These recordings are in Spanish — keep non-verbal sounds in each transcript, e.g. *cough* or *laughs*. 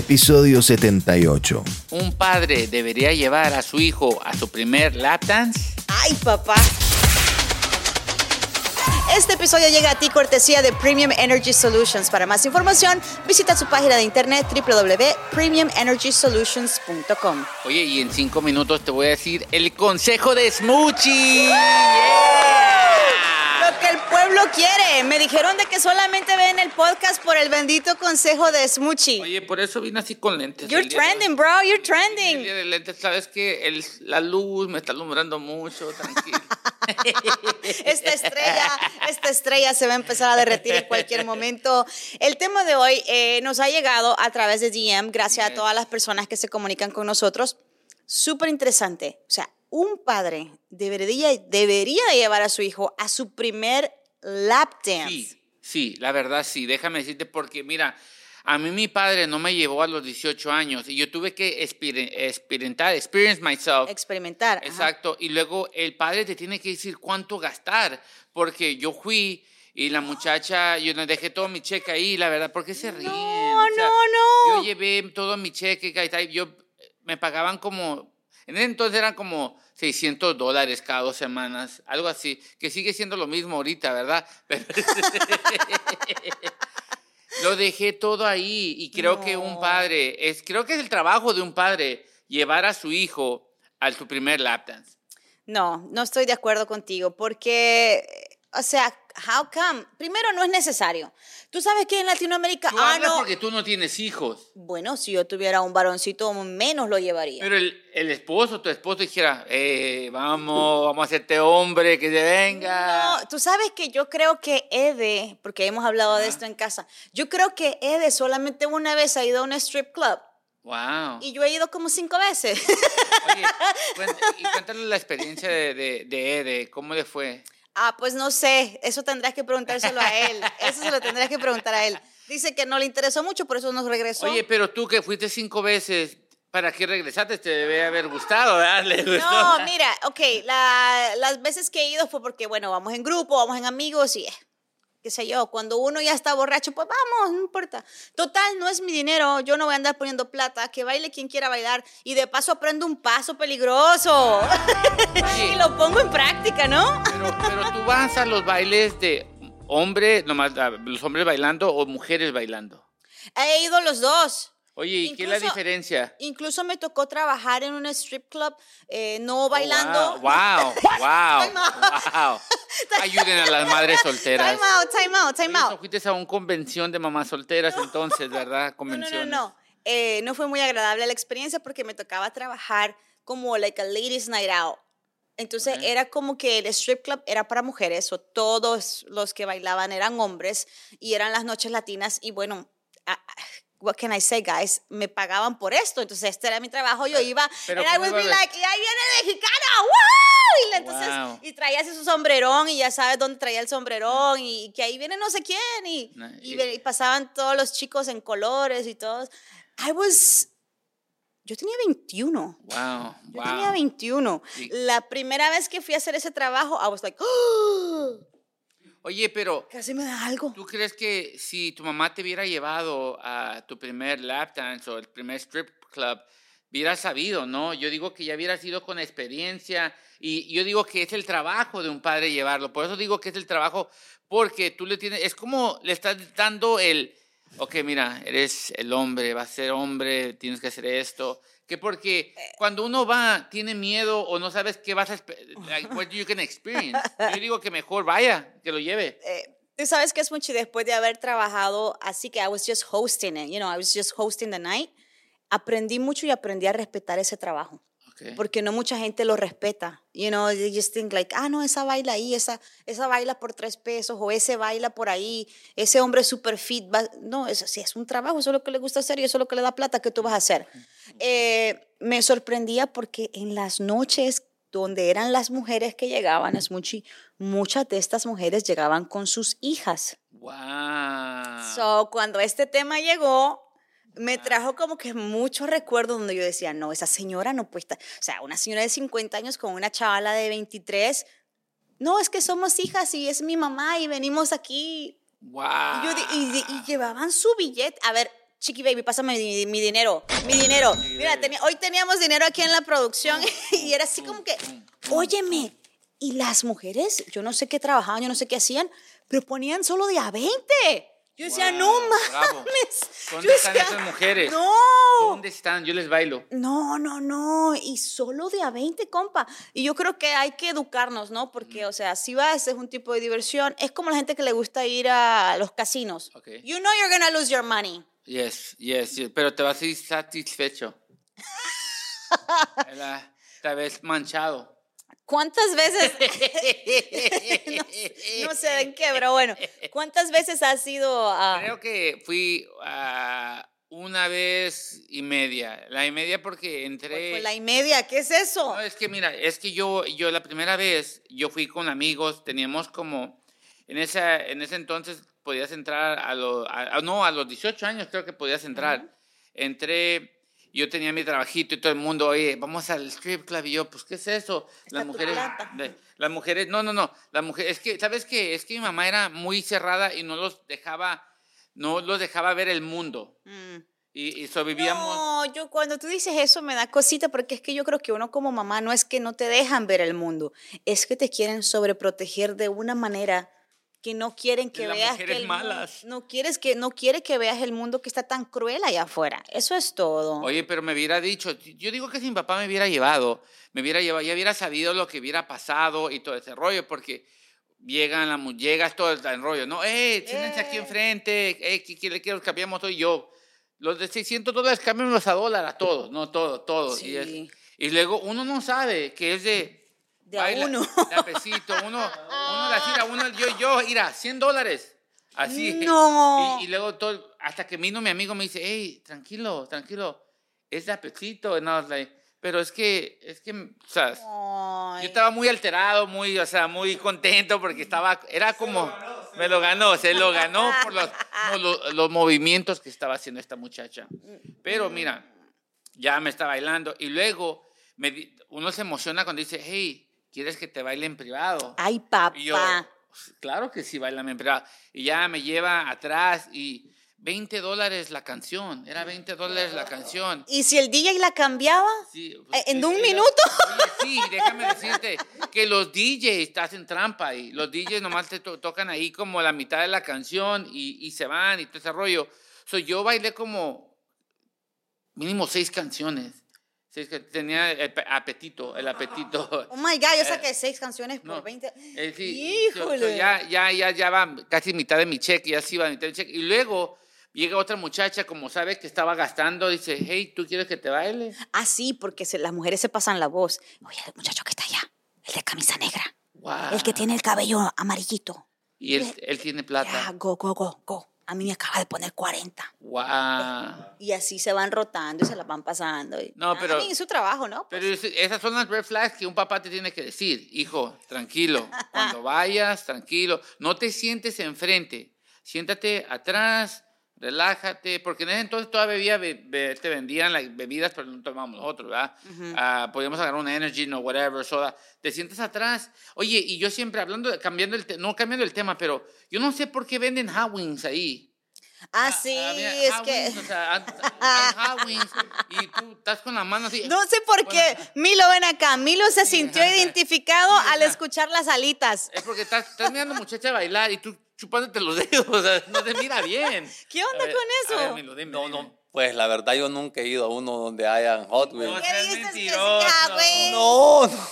episodio 78. ¿Un padre debería llevar a su hijo a su primer lap dance? ¡Ay, papá! Este episodio llega a ti cortesía de Premium Energy Solutions. Para más información, visita su página de internet www.premiumenergysolutions.com. Oye, y en cinco minutos te voy a decir el consejo de Smoochie. Lo pueblo quiere. Me dijeron de que solamente ven el podcast por el bendito consejo de Smoochie. Oye, por eso vine así con lentes. You're de trending, bro. You're El trending. día de lentes, sabes que la luz me está alumbrando mucho, tranquilo. *laughs* Esta estrella, esta estrella se va a empezar a derretir en cualquier momento. El tema de hoy eh, nos ha llegado a través de DM, gracias a todas las personas que se comunican con nosotros. Súper interesante. O sea, un padre debería, debería llevar a su hijo a su primer lap dance. Sí, sí, la verdad sí. Déjame decirte porque, mira, a mí mi padre no me llevó a los 18 años y yo tuve que experi- experimentar, experience myself. Experimentar. ajá. Exacto. Y luego el padre te tiene que decir cuánto gastar, porque yo fui y la muchacha, yo le dejé todo mi cheque ahí, la verdad, ¿por qué se ríen? No, no, no. Yo llevé todo mi cheque, yo me pagaban como, en ese entonces eran como 600 dólares cada dos semanas, algo así, que sigue siendo lo mismo ahorita, ¿verdad? *laughs* Pero- *laughs* lo dejé todo ahí y creo que un No. padre, es, creo que es el trabajo de un padre llevar a su hijo a su primer lap dance. No, no estoy de acuerdo contigo porque, o sea, how come? Primero, no es necesario. Tú sabes que en Latinoamérica, Tú ah, hablas no. porque tú no tienes hijos. Bueno, si yo tuviera un varoncito, menos lo llevaría. Pero el, el esposo, tu esposo dijera, eh, vamos, vamos a hacerte hombre, que se venga. No, tú sabes que yo creo que Ede, porque hemos hablado de esto en casa, yo creo que Ede solamente una vez ha ido a un strip club Wow. y yo he ido como cinco veces. Oye, y *laughs* cuéntale la experiencia de, de, de Ede, ¿cómo le fue? Ah, pues no sé, eso tendrás que preguntárselo a él. Eso se lo tendrás que preguntar a él. Dice que no le interesó mucho, por eso nos regresó. Oye, pero tú que fuiste cinco veces, ¿para qué regresaste? Te debe haber gustado, ¿verdad? *laughs* ¿Le gustó? No, mira, ok, la- las veces que he ido fue porque, bueno, vamos en grupo, vamos en amigos y, eh, qué sé yo, cuando uno ya está borracho, pues vamos, no importa. Total, no es mi dinero, yo no voy a andar poniendo plata, que baile quien quiera bailar y de paso aprendo un paso peligroso *laughs* y lo pongo en práctica, ¿no? Pero, pero tú vas a los bailes de hombre, nomás los hombres bailando o mujeres bailando. He ido los dos. Oye, ¿y qué es la Incluso- diferencia? Incluso me tocó trabajar en un strip club, eh, no bailando. Wow, wow, *laughs* wow, Time out. wow. *laughs* Ayuden a las madres solteras. Time out, time out, time out. so fuiste a una convención de mamás solteras entonces, ¿verdad? *laughs* No, no, Convenciones. no, no. Eh, no fue muy agradable la experiencia porque me tocaba trabajar como like a ladies night out. Entonces Ok. era como que el strip club era para mujeres o todos los que bailaban eran hombres y eran las noches latinas y bueno, what can I say guys, me pagaban por esto, entonces este era mi trabajo, yo iba pero and I ¿cómo would be like, y ahí viene el mexicano, ¡Woo! Y, la- entonces, Wow. y traía así su sombrerón y ya sabes dónde traía el sombrerón y, y que ahí viene no sé quién y, No, y y pasaban todos los chicos en colores y todos. I was, yo tenía 21. Wow, Yo wow. tenía 21. Sí. La primera vez que fui a hacer ese trabajo, I was like, "Oh, *gasps* Oye, pero casi me da algo. ¿tú crees que si tu mamá te hubiera llevado a tu primer lap dance o el primer strip club, hubieras sabido, ¿no? Yo digo que ya hubieras ido con experiencia y yo digo que es el trabajo de un padre llevarlo. Por eso digo que es el trabajo porque tú le tienes, es como le estás dando el, ok, mira, eres el hombre, vas a ser hombre, tienes que hacer esto. Que porque cuando uno va, tiene miedo o no sabes qué vas a, like, what you can experience. Yo digo que mejor vaya, que lo lleve. Eh, Tú sabes que es mucho después de haber trabajado, así que I was just hosting it, you know, I was just hosting the night. Aprendí mucho y aprendí a respetar ese trabajo. Okay. porque no mucha gente lo respeta. You know, they just think like, ah, no, esa baila ahí, esa, esa baila por tres pesos, o ese baila por ahí, ese hombre super fit. va-". No, eso sí es un trabajo, eso es lo que le gusta hacer y eso es lo que le da plata que tú vas a hacer. Eh, me sorprendía porque en las noches donde eran las mujeres que llegaban a Smoochie, muchas de estas mujeres llegaban con sus hijas. Wow. So, cuando este tema llegó, me trajo como que muchos recuerdos donde yo decía, no, esa señora no puede estar, o sea, una señora de 50 años con una chavala de 23, no, es que somos hijas y es mi mamá y venimos aquí. wow. Y, yo di- y di- y llevaban su billete, a ver, Chiqui Baby, pásame mi, mi dinero, mi dinero. Mira, tenía- hoy teníamos dinero aquí en la producción *laughs* y era así como que, óyeme, y las mujeres, yo no sé qué trabajaban, yo no sé qué hacían, pero ponían solo de a 20. Yo decía, Wow, no mames. ¿Dónde Yo están decía, esas mujeres? No. ¿Dónde están? Yo les bailo. No, no, no, y solo de a 20, compa. Y yo creo que hay que educarnos, ¿no? Porque, o sea, si vas, es un tipo de diversión. Es como la gente que le gusta ir a los casinos. Ok. You know you're gonna lose your money. Yes, yes, yes, pero te vas a ir satisfecho. *laughs* Tal vez manchado. ¿Cuántas veces, *laughs* no, no sé en qué, pero bueno, ¿cuántas veces has ido a... Creo que fui ah, una vez y media. La y media porque entré. Pues la y media, ¿qué es eso? No, es que mira, es que yo, yo la primera vez, yo fui con amigos, teníamos como, en, esa, en ese entonces podías entrar a los, no, a los 18 años creo que podías entrar. Entré, yo tenía mi trabajito y todo el mundo, oye, vamos al strip club y yo, pues, ¿qué es eso? Está Las mujeres, las mujeres, no, no, no, las mujeres, es que, ¿sabes qué? Es que mi mamá era muy cerrada y no los dejaba, no los dejaba ver el mundo. Mm. Y, y sobrevivíamos. No, yo cuando tú dices eso me da cosita porque es que yo creo que uno como mamá no es que no te dejan ver el mundo, es que te quieren sobreproteger de una manera que no quieren que Las veas que el malas. no quieres que no quiere que veas el mundo que está tan cruel allá afuera. Eso es todo. Oye, pero me hubiera dicho, yo digo que si mi papá me hubiera llevado, me hubiera llevado, ya hubiera sabido lo que hubiera pasado y todo ese rollo, porque llegan, la, mu- llegas todo el rollo, ¿no? ¡Eh, siéntense aquí Eh. enfrente! ¡Eh, ¿qué quiere que los cambiamos hoy yo? Los de 600 dólares cámbiamelos a dólar a todos, no todos, todos. Y, es- Sí. y luego uno no sabe que es de... De a uno. De a pesito, uno, uno la tira, uno, yo, yo, mira, 100 dólares. Así. No. Y, y luego todo, hasta que vino mi amigo me dice, hey, tranquilo, tranquilo, es de apetito. And I was like, pero es que, es que, o sea, Ay. yo estaba muy alterado, muy, o sea, muy contento porque estaba, era como, me lo ganó, se lo ganó por los, los, los movimientos que estaba haciendo esta muchacha. Pero mira, ya me está bailando y luego me uno se emociona cuando dice, hey, ¿quieres que te baile en privado? Ay, papá. Y yo, "Pues, claro que sí, bailame en privado. Y ya me lleva atrás y 20 dólares la canción, era 20 dólares la canción. ¿Y si el DJ la cambiaba? Sí, Eh, ¿en *laughs* sí, un sí, minuto? Oye, sí, déjame decirte que los DJs hacen trampa y los DJs nomás te to- tocan ahí como la mitad de la canción y, y se van y todo ese rollo. So, yo bailé como mínimo seis canciones. Seis tenía apetito, el apetito. *laughs* Oh my God, yo Eh, saqué seis canciones por no, 20. Eh, sí, so- so Híjole. ya, ya, ya, ya va casi mitad de mi cheque, ya sí va mitad de mi cheque. Y luego llega otra muchacha, como sabe que estaba gastando, dice, hey, ¿tú quieres que te baile? Ah, sí, porque se- las mujeres se pasan la voz. Oye, el muchacho que está allá, el de camisa negra, Wow. el que tiene el cabello amarillito. Y él, él tiene plata. Ya, go, go, go, go. A mí me acaba de poner 40. Wow. Y así se van rotando y se las van pasando. y- No, pero- es su trabajo, ¿no? Pero es- esas son las red flags que un papá te tiene que decir. Hijo, tranquilo. *laughs* Cuando vayas, tranquilo. No te sientes enfrente. Siéntate atrás, relájate. Porque en ese entonces todavía te vendían las bebidas, pero no tomábamos nosotros, ¿verdad? Ah, podíamos agarrar una energy, no, whatever, soda. Te sientas atrás. Oye, y yo siempre hablando, cambiando el tema, no cambiando el tema, pero yo no sé por qué venden hot wings ahí. Ah, sí, Había es hot que... wings, o sea, *laughs* hot wings y tú estás con la mano así. No sé por qué. Milo, ven acá. Milo se sintió identificado al escuchar las alitas. Es porque estás, estás mirando muchacha bailar y tú chupándote los dedos, *laughs* o sea, no te mira bien. ¿Qué onda ver, con eso? ver, Milo, dime, No, dime. no, pues la verdad yo nunca he ido a uno donde hayan Hot Wheels. No, ¿Qué seas dices que sí, mentiroso. ah, güey? No, no,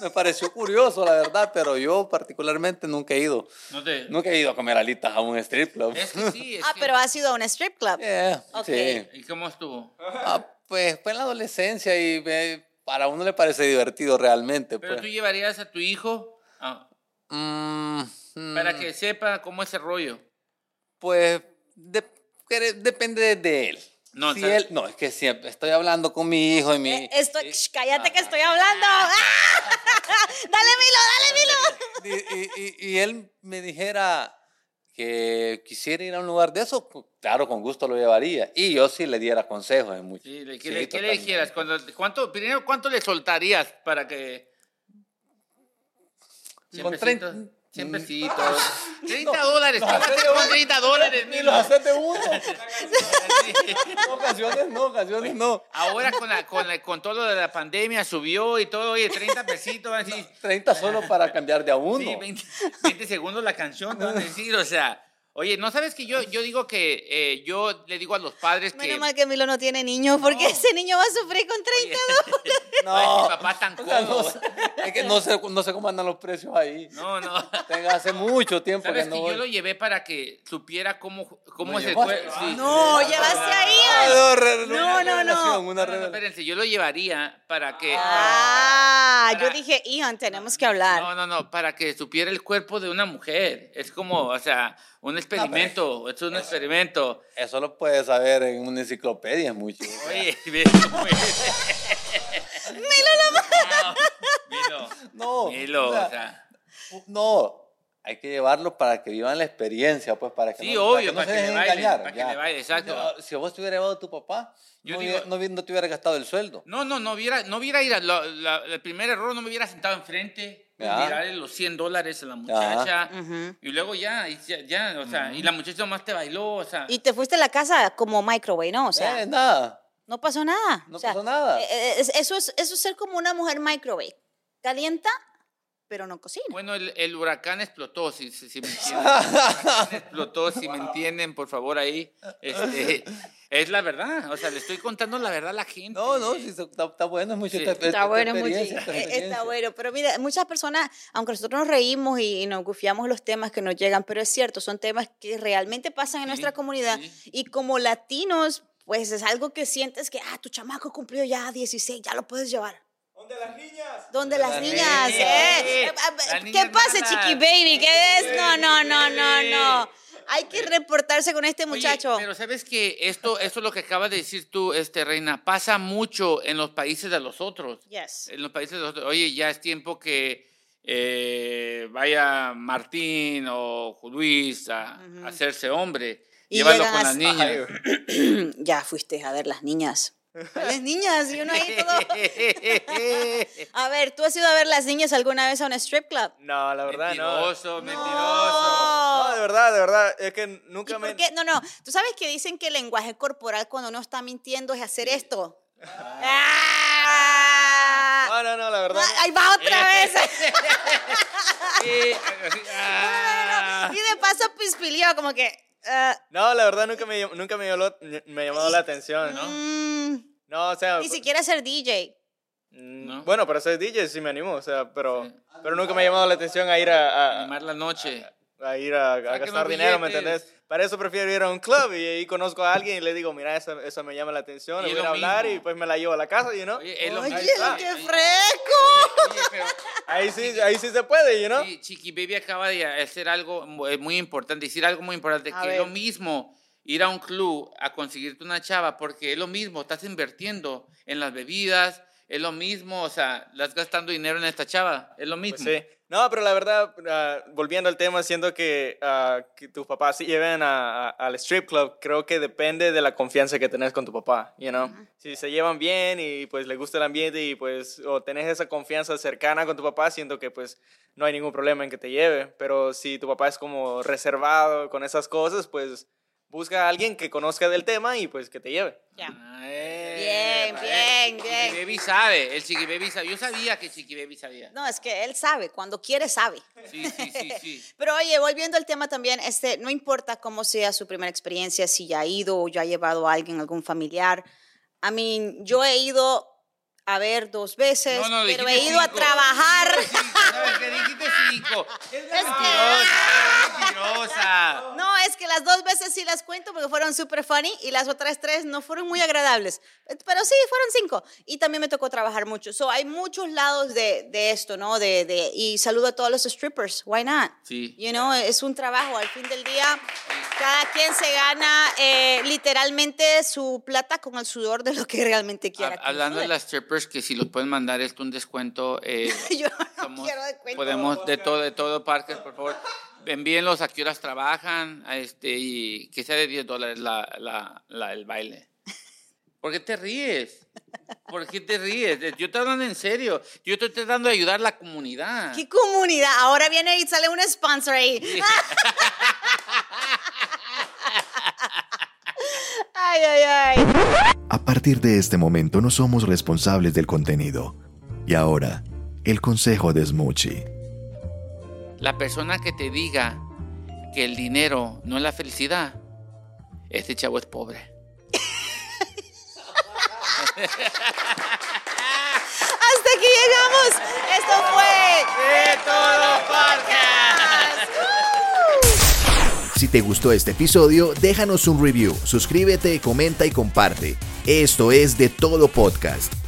me pareció curioso la verdad, pero yo particularmente nunca he ido. No te... Nunca he ido a comer alitas a un strip club. Es que sí, es Ah, que- pero ha sido a un strip club. Yeah, sí. ¿Y cómo estuvo? Ah, pues fue en la adolescencia y eh, para uno le parece divertido realmente. Pero Pues. tú llevarías a tu hijo a- Mm, para mm, que sepa cómo es el rollo. Pues de- que- depende de él. No, Si él- no, es que siempre estoy hablando con mi hijo y mi... Eh, Estoy, shh, cállate que estoy hablando. ¡Ah! *laughs* Dale, Milo, dale, Milo. y, y- y- y él me dijera que quisiera ir a un lugar de eso, pues, claro, con gusto lo llevaría. Y yo sí le diera consejos en mucho. Sí, le- ¿Qué, Sí, le, qué le totalmente. dijeras? ¿cuánto, primero, ¿cuánto le soltarías para que... Con 30, 100 pesitos. 30 dólares. ¿Qué vas a hacer con 30 dólares? Ni los haces de uno. *laughs* ocasiones no, ocasiones no. Ahora con, la, con, la- con todo lo de la pandemia subió y todo, oye, 30 pesitos, así. 30 solo para cambiar de a uno. Sí, 20, 20 segundos la canción, van a decir, o sea. Oye, ¿no sabes que yo, yo digo que eh, yo le digo a los padres que... Menos mal que Milo no tiene niños, porque No. ese niño va a sufrir con 30 *laughs* dólares. Ay, mi papá tan O sea, no cómodo. sé, es que no sé, no sé cómo andan los precios ahí. No, no. Tengo hace mucho tiempo ¿Sabes que que no yo lo llevé para que supiera cómo, cómo ¿Lo es el llevaste? cuerpo? Sí. No, llevaste ahí. Ah, no, No, una no, no. Una No, no, espérense, yo lo llevaría para que... Ah, yo dije, Ian, tenemos que hablar. No, no, no, para que supiera el cuerpo de una mujer. Es como, o sea, un experimento, es un experimento. Eso lo puedes saber en una enciclopedia, mucho. Oye. *laughs* Milo, No, Milo, o sea, o sea, no. Hay que llevarlo para que vivan la experiencia, pues, para que sí, no, obvio, para para que que, no se le dejen baile, engañar. para que le baile, exacto. No, si vos te hubieras llevado a tu papá, Yo no, digo- hubiera- no, hubiera- no te hubiera gastado el sueldo. No, no, no hubiera, no hubiera ido, lo- la- el primer error no me hubiera sentado enfrente, tirarle los 100 dólares a la muchacha, Ujú. y luego ya, y ya, ya, o sea, y la muchacha nomás te bailó, o sea, Y te fuiste a la casa como microwave, ¿no? O sea, Eh, nada. no pasó nada. no O sea, pasó nada. eh, eh, es- eso, es, eso es ser como una mujer microwave. Calienta, pero no cocina. Bueno, el, el huracán explotó, si, si, si me *laughs* entienden. Explotó, si me entienden, por favor, ahí. Este, es la verdad, o sea, le estoy contando la verdad a la gente. No, no, sí, está, está bueno, es mucho. Sí. Está esta bueno, mucho. Está bueno, pero mira, muchas personas, aunque nosotros nos reímos y, y nos gufiamos los temas que nos llegan, pero es cierto, son temas que realmente pasan en Sí, nuestra comunidad sí. y como latinos, pues es algo que sientes que, ah, tu chamaco cumplió ya 16, ya lo puedes llevar. ¿Dónde las niñas? ¿Dónde las las niñas? niñas. eh? Eh, Las ¿Qué pasa, malas. chiqui baby? ¿Qué es? No, no, no, no, no. Hay que reportarse con este Oye, muchacho. pero sabes que esto, esto es lo que acabas de decir tú, este reina, pasa mucho en los países de los otros. Yes. En los países de los otros. Oye, ya es tiempo que eh, vaya Martín o Luis a, a hacerse hombre. Y Llévalo con las niñas. *clears throat* ya fuiste a ver las niñas. ¿Cuáles niñas? Y uno ahí todo. *laughs* A ver, ¿tú has ido a ver las niñas alguna vez a un strip club? No, la verdad no. mentiroso, mentiroso. No, de verdad, de verdad. Es que ¿Y nunca por me. qué? No, no. Tú sabes que dicen que el lenguaje corporal cuando uno está mintiendo es hacer esto. Ah. No, no, no, la verdad. Ah, Ahí va otra vez. *laughs* Sí, así, *laughs* ah. Y de paso pispilió, como que. ah, No, la verdad nunca me, nunca me, llamó, me llamado la atención, ¿no? mm, No, o sea. ni siquiera ser DJ. mm, ¿No? Bueno, para ser DJ sí me animo, o sea, pero, pero nunca me ha llamado la atención a ir a, a, Animar la noche. a ir a, a gastar dinero, ¿me entendés? Para eso prefiero ir a un club y ahí conozco a alguien y le digo, mira, eso, eso me llama la atención, Y le voy a hablar mismo. y pues me la llevo a la casa, you know? Oye, es lo Oye, qué fresco. oye, pero Ahí sí, ahí sí se puede, you know? Sí, Chiqui Baby acaba de hacer algo eh, muy importante, decir algo muy importante, A que ver. es lo mismo ir a un club a conseguirte una chava, porque es lo mismo, estás invirtiendo en las bebidas, es lo mismo, o sea, estás gastando dinero en esta chava, es lo mismo. Pues sí. No, pero la verdad, ah, volviendo al tema, siendo que, ah, que tus papás sí lleven a- a- al strip club, creo que depende de la confianza que tenés con tu papá, you know? Si se llevan bien y pues le gusta el ambiente y pues o tenés esa confianza cercana con tu papá, siento que pues no hay ningún problema en que te lleve, pero si tu papá es como reservado con esas cosas, pues busca a alguien que conozca del tema y pues que te lleve. Ya. Bien, eh, bien, Chiqui bien. Baby sabe, el Chiqui Baby sabe, yo sabía que Chiqui Baby sabía. No, es que él sabe, cuando quiere sabe. Sí, sí, sí, sí. *laughs* Pero oye, volviendo al tema también, este, no importa cómo sea su primera experiencia, si ya ha ido o ya ha llevado a alguien, algún familiar. I mean, yo he ido a ver dos veces, No, no, pero he ido a trabajar. Dijiste cinco, ¿Sabes qué? Dijiste cinco. Es mentirosa, es mentirosa. No, es que las dos veces sí las cuento porque fueron súper funny y las otras tres no fueron muy agradables. Pero sí, fueron cinco. Y también me tocó trabajar mucho. So, hay muchos lados de, de esto, ¿no? De, de, y saludo a todos los strippers. Why not? Sí. You know, es un trabajo. Al fin del día, cada quien se gana eh, literalmente su plata con el sudor de lo que realmente quiera. Hablando de las strippers, que si los pueden mandar esto un descuento, eh, *laughs* Yo no somos- quiero descuento. podemos de todo, de todo, Parker, por favor. Envíenlos a qué horas trabajan este, y que sea de 10 dólares la, la, la- el baile. ¿Por qué te ríes? ¿Por qué te ríes? Yo estoy hablando en serio. Yo estoy tratando de ayudar a la comunidad. ¿Qué comunidad? Ahora viene y sale un sponsor ahí. *laughs* ay, ay, ay. A partir de este momento no somos responsables del contenido. Y ahora, el consejo de Smoochie. La persona que te diga que el dinero no es la felicidad, este chavo es pobre. *laughs* Hasta aquí llegamos. Esto fue De Todo Podcast. Si te gustó este episodio, déjanos un review, suscríbete, comenta y comparte. Esto es De Todo Podcast.